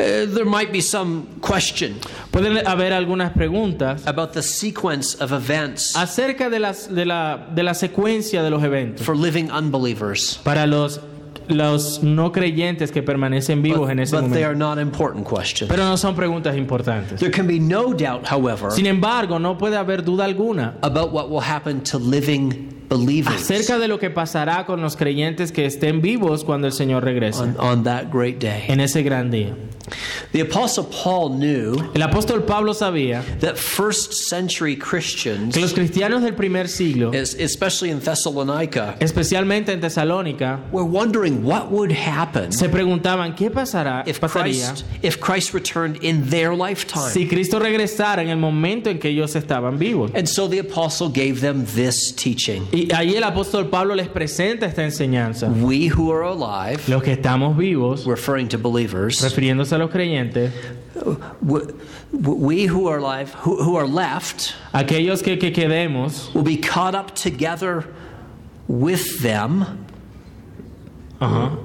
Uh, there might be some question Pueden haber algunas preguntas about the sequence of events acerca de, las, de, la, de la secuencia de los eventos for living unbelievers. para los, los no creyentes que permanecen vivos en ese but they momento. are not important questions. Pero no son preguntas importantes. There can be no doubt, however, Sin embargo, no puede haber duda alguna about what will happen to living acerca de lo que pasará con los creyentes que estén vivos cuando el Señor regrese on, on that great day. en ese gran día. The Apostle Paul knew El apóstol Pablo sabía that first century Christians, que los cristianos del primer siglo, es- especially in Thessalonica, especialmente en Tesalónica, were wondering what would happen se preguntaban qué pasará, if pasaría Christ, if Christ returned in their lifetime. si Cristo regresara en el momento en que ellos estaban vivos. And so the apostle gave them this teaching. Y ahí el apóstol Pablo les presenta esta enseñanza. We who are alive, Los que estamos vivos, referring to believers, refiriéndose a los creyentes, we, who are alive, who, who are left, aquellos que, que quedemos, will be caught up together with them ajá,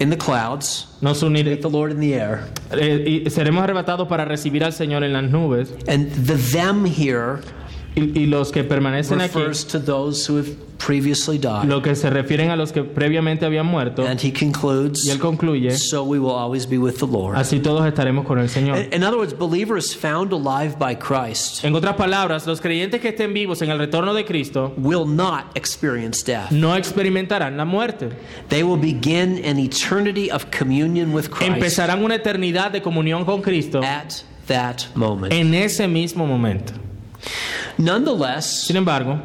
in the clouds, nos with uniremos, the Lord in the air. y seremos arrebatados para recibir al Señor en las nubes. And the them here Y, y los que permanecen aquí, refers to those who have previously died. lo que se refieren a los que previamente habían muerto. And he concludes, Y él concluye, so we will always be with the Lord. así todos estaremos con el Señor. In in other words, believers found alive by Christ En otras palabras, los creyentes que estén vivos en el retorno de Cristo will not experience death. no experimentarán la muerte. They will begin an eternity of communion with Christ Empezarán una eternidad de comunión con Cristo at that moment. en ese mismo momento. Nonetheless, Sin embargo,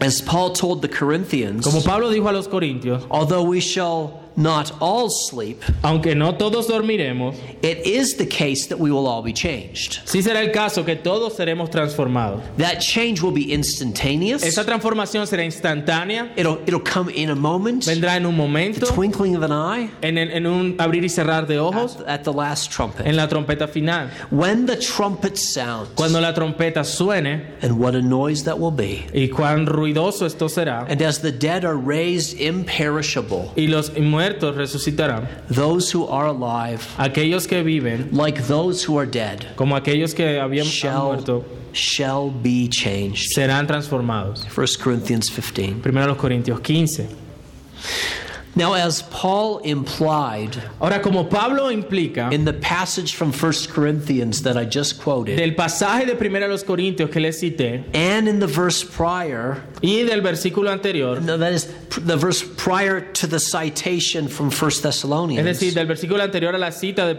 as Paul told the Corinthians, como Pablo dijo a los Corintios, although we shall not all sleep, aunque no todos dormiremos, it is the case that we will all be changed. sí será el caso que todos seremos transformados. That change will be instantaneous. Esa transformación será instantánea, It'll, it'll come in a moment, vendrá en un momento, twinkling of an eye, en, en- en un abrir y cerrar de ojos, at, at the last trumpet. en la trompeta final. When the trumpet sounds, Cuando la trompeta suene, and what a noise that will be. y cuán ruidoso esto será, And as the dead are raised imperishable, y los muertos resucitarán, those who are alive, aquellos que viven, like those who are dead, como aquellos que habían shall, muerto, shall be changed. serán transformados. 1 Corinthians 15. Primero los Corintios 15. Now, as Paul implied Ahora, como Pablo implica in the passage from 1 Corinthians that I just quoted, del pasaje de los Corintios que cité and in the verse prior, y del versículo anterior, no, that is the verse prior to the citation from 1 es Thessalonians, decir, del versículo anterior a la cita de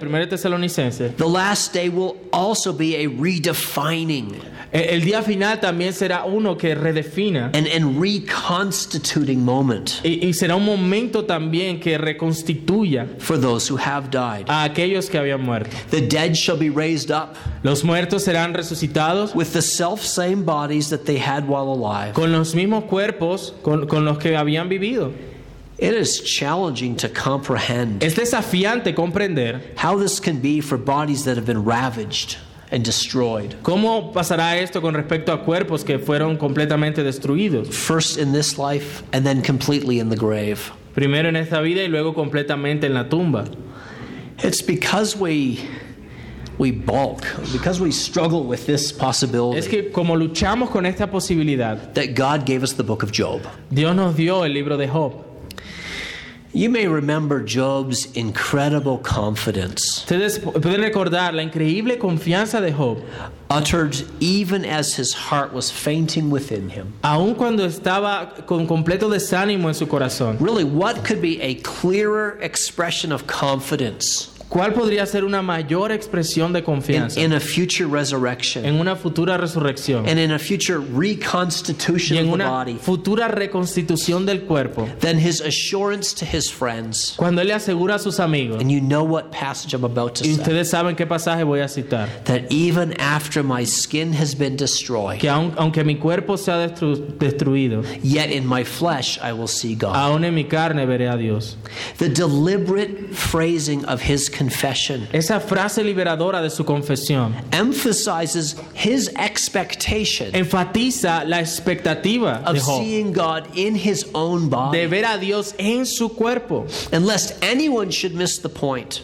the last day will also be a redefining el, el día final también será uno que redefina and, and reconstituting moment. y, y será un momento también que reconstituya for those who have died. a aquellos que habían muerto. The dead shall be raised up Los muertos serán resucitados with the self same bodies that they had while alive. con los mismos cuerpos con, con los que habían vivido. It is challenging to comprehend Es desafiante comprender how this can be for bodies that have been ravaged and destroyed. cómo pasará esto con respecto a cuerpos que fueron completamente destruidos. First in this life and then completely in the grave. Primero en esta vida y luego completamente en la tumba. It's because we we balk, because we struggle with this possibility Es que como luchamos con esta posibilidad, that God gave us the book of Job. Dios nos dio el libro de Job. You may remember Job's incredible confidence, Ustedes pueden recordar la increíble confianza de Job, uttered even as his heart was fainting within him. aun cuando estaba con completo desánimo en su corazón. Really, what could be a clearer expression of confidence ¿Cuál podría ser una mayor expresión de in, confianza in a future resurrection en una futura resurrección and in a future reconstitution y en of the una body futura reconstitución del cuerpo? than his assurance to his friends? Cuando él le asegura a sus amigos, And you know what passage I'm about to y say. ustedes saben qué pasaje voy a citar, That even after my skin has been destroyed, que aun- aunque mi cuerpo sea destru- destruido, yet in my flesh I will see God. aún en mi carne veré a Dios. The deliberate phrasing of his confession Esa frase liberadora de su confesión emphasizes his expectation enfatiza la expectativa of de Job seeing God in his own body. de ver a Dios en su cuerpo. And lest anyone should miss the point,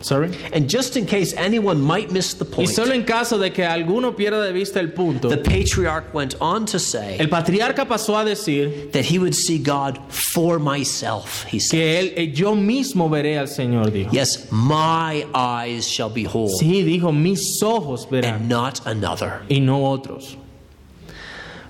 Sorry. and just in case anyone might miss the point, Y solo en caso de que alguno pierda de vista el punto, the patriarch went on to say el patriarca pasó a decir that he would see God for myself, he said. que él, eh, yo mismo veré al Señor, dijo. Yes, my eyes shall behold, Sí, dijo, mis ojos and verán not another. y no otros.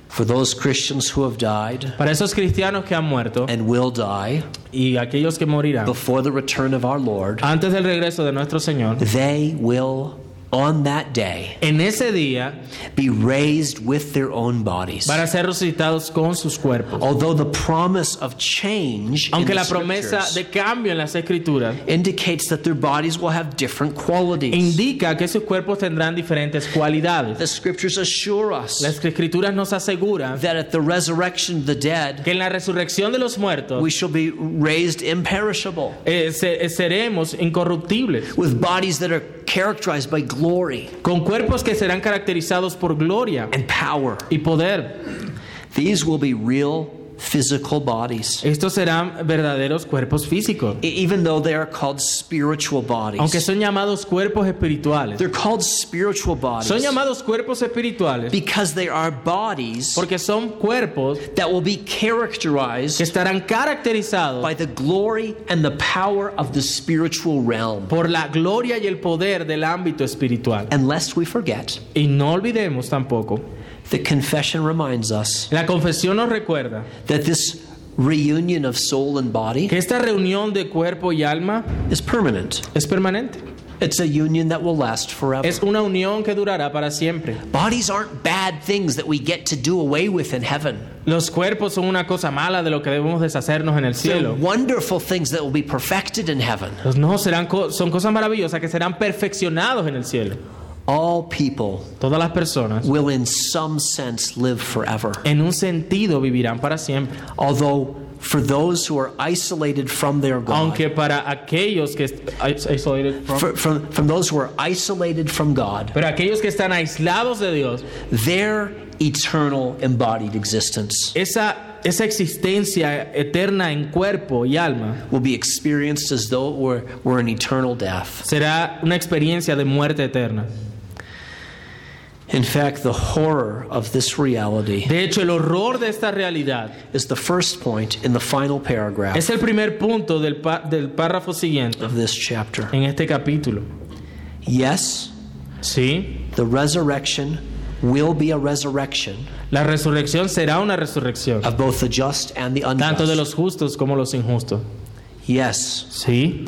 For those Christians who have died Para esos cristianos que han muerto and will die y aquellos que morirán before the return of our Lord, antes del regreso de nuestro Señor, they will on that day en ese día be raised with their own bodies. van a ser resucitados con sus cuerpos. Although the promise of change in Aunque the la promesa scriptures de cambio en las escrituras indicates that their bodies will have different qualities. indica que sus cuerpos tendrán diferentes cualidades. The scriptures assure us Las escrituras nos aseguran that at the resurrection of the dead, que en la resurrección de los muertos we shall be raised imperishable eh, seremos incorruptibles, with bodies that are characterized by glory con cuerpos que serán caracterizados por gloria and power. y poder. These will be real physical bodies, Estos serán verdaderos cuerpos físicos, E- even though they are called spiritual aunque bodies. son llamados cuerpos espirituales. They're called spiritual Son bodies llamados cuerpos espirituales because they are bodies porque son cuerpos that will be que characterized estarán caracterizados by the glory and the power of the spiritual realm. por la gloria y el poder del ámbito espiritual. And lest we forget, Y no olvidemos tampoco, the confession reminds us la confesión nos recuerda that this reunion of soul and body que esta reunión de cuerpo y alma is permanent. es permanente. It's a union that will last forever. Es una unión que durará para siempre. Bodies aren't bad things that we get to do away with in heaven. Los cuerpos son una cosa mala de lo que debemos deshacernos en el They're cielo. wonderful things that will be perfected in heaven. Los no serán co- son cosas maravillosas que serán perfeccionados en el cielo. All people Todas las personas will, in some sense, live forever. en un sentido vivirán para siempre. Although, for those who are isolated from their God, Aunque para aquellos que est- is- isolated from- for, from, from those who are isolated from God, pero aquellos que están aislados de Dios, their eternal embodied existence esa esa existencia eterna en cuerpo y alma will be experienced as though it were, were an eternal death. será una experiencia de muerte eterna. In fact, the horror of this reality De hecho, el horror de esta realidad is the first point in the final paragraph es el primer punto del, pa- del párrafo siguiente of this chapter. en este capítulo. Yes, Sí, the resurrection will be a resurrection la resurrección será una resurrección, of both the just and the tanto de unjust. los justos como los injustos. Yes, Sí,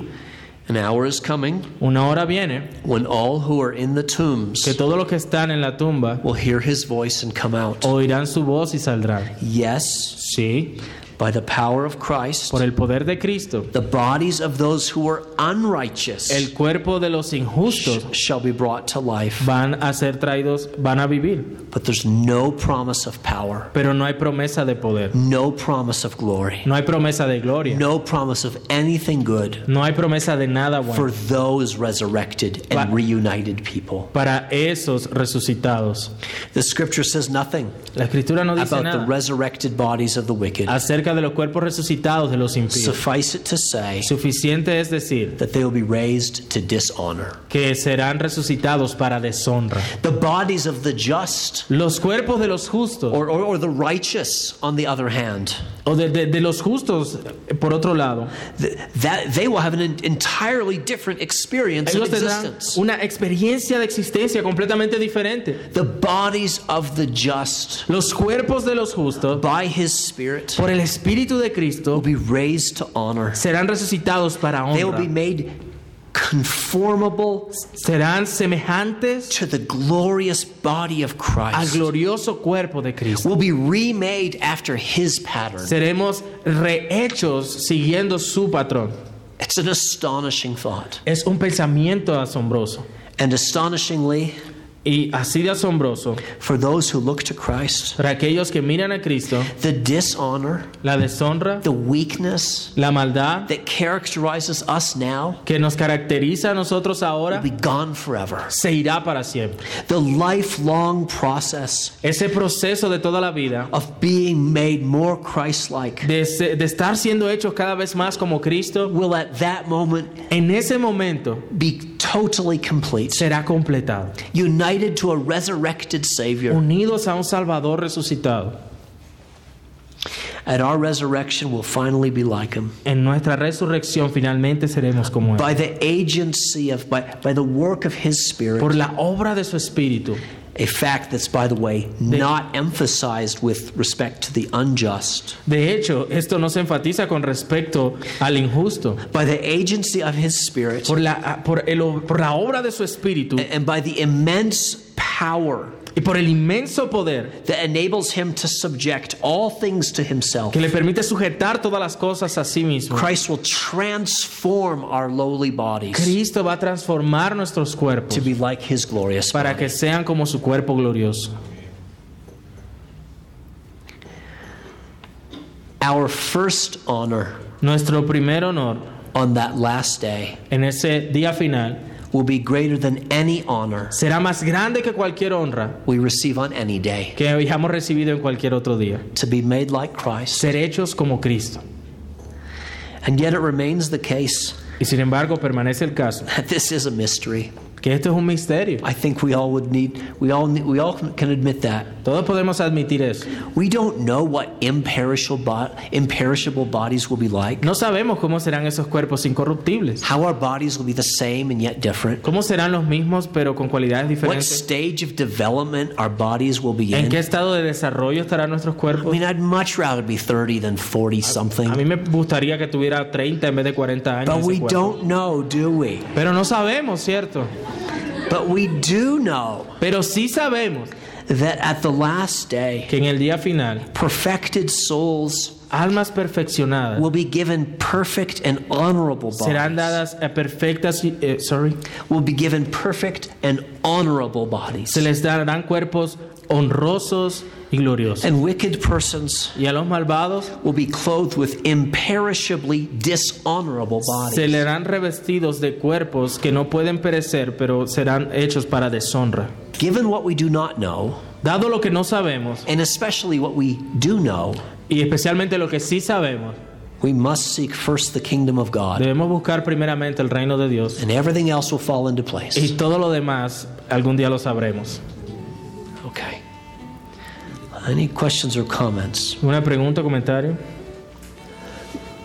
an hour is coming una hora viene when all who are in the que tombs todos los que están en la tumba will hear his voice and come out. oirán su voz y saldrán. Yes, Sí, by the power of Christ, por el poder de Cristo, the bodies of those who are unrighteous el cuerpo de los injustos shall be brought to life. van a ser traídos, van a vivir. But there's no promise of power, Pero no hay promesa de poder, no promise of glory, no hay promesa de gloria, no promise of anything good no hay promesa de nada bueno for those resurrected and But- reunited people. para esos resucitados. The scripture says nothing La escritura no dice about the resurrected bodies of the wicked. acerca de los cuerpos resucitados de los impíos. Suffice it to say Suficiente es decir that they will be raised to dishonor. que serán resucitados para deshonra. The bodies of the just Los cuerpos de los justos or, or, or the righteous, on the other hand, o de, de- de los justos, por otro lado, that they will have an en- entirely different experience of ellos tendrán existence. una experiencia de existencia completamente diferente. The bodies of the just, Los cuerpos de los justos, by his Spirit, por el Espíritu de will Cristo, be raised to honor. serán resucitados para They will be honra. made conformable Serán semejantes to the glorious body of al Christ. glorioso cuerpo de Cristo. Will be remade after his pattern. Seremos rehechos siguiendo su patrón. It's an astonishing thought. Es un pensamiento asombroso. And astonishingly, Y así de asombroso, for those who look to Christ, para aquellos que miran a Cristo, the dishonor, la deshonra, the weakness la maldad that characterizes us now que nos caracteriza a nosotros will ahora, be gone forever. se irá para siempre. The lifelong process Ese proceso de toda la vida, of being made more Christ like de, de estar siendo hechos cada vez más como Cristo, will at that moment en ese momento be totally complete. será completado. United to a resurrected Savior. Unidos a un Salvador resucitado. At our resurrection, we'll finally be like Him. En nuestra resurrección finalmente seremos como Él. By the agency of, by, by the work of His Spirit. Por la obra de su Espíritu. A fact that's, by the way, not emphasized with respect to the unjust. De hecho, esto no se enfatiza con respecto al injusto. By the agency of His Spirit Por la, por el- por la obra de su Espíritu and by the immense power y por el inmenso poder that enables Him to subject all things to Himself. que le permite sujetar todas las cosas a sí mismo. Christ will transform our lowly bodies Cristo va a transformar nuestros cuerpos to be like His glorious para body. que sean como su cuerpo glorioso. Our first honor Nuestro primer honor on that last day en ese día final will be greater than any honor será más grande que cualquier honra we receive on any day. que hayamos recibido en cualquier otro día. To be made like Christ. Ser hechos como Cristo. And yet it remains the case Y sin embargo permanece el caso that this is a mystery. Que esto es un misterio. I think we all would need, we all, we all can admit that. Todos podemos admitir eso. We don't know what imperishable, imperishable bodies will be like, No sabemos cómo serán esos cuerpos incorruptibles. how our bodies will be the same and yet different, ¿Cómo serán los mismos pero con cualidades what diferentes? stage of development our bodies will be ¿En qué in. estado de desarrollo estarán nuestros I cuerpos? mean, I'd much rather be 30 than 40 A something. mí me gustaría que tuviera 30 en vez de 40 años. But we cuerpo. don't know, do we? Pero no sabemos, ¿cierto? But we do know Pero sí sabemos that at the last day, que en el día final, perfected souls almas perfeccionadas will be given perfect and honorable bodies. serán dadas a perfectas, eh, sorry, Will be given perfect and honorable bodies. se les darán cuerpos honrosos y gloriosos. And wicked persons Y a los malvados will be clothed with imperishably dishonorable se bodies. le harán revestidos de cuerpos que no pueden perecer, pero serán hechos para deshonra. Given what we do not know, Dado lo que no sabemos, and especially what we do know, y especialmente lo que sí sabemos, we must seek first the kingdom of God, debemos buscar primeramente el reino de Dios. and everything else will fall into place. Y todo lo demás, algún día lo sabremos. Okay. Any questions or comments? ¿Una pregunta, comentario?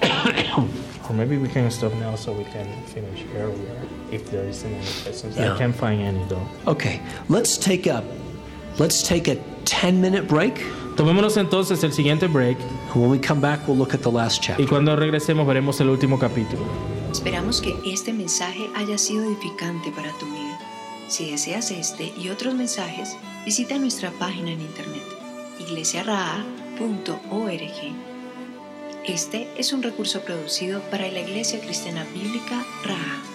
Or maybe we can stop now so we can finish earlier if there isn't any questions. Yeah. I can't find any though. Okay, let's take a let's take a 10 minute break. Tomémonos entonces el siguiente break And when we come back, we'll look at the last y chapter. cuando regresemos veremos el último capítulo. Esperamos que este mensaje haya sido edificante para tu vida. Si deseas este y otros mensajes, visita nuestra página en internet iglesiaraa.org. Este es un recurso producido para la Iglesia Cristiana Bíblica Raha.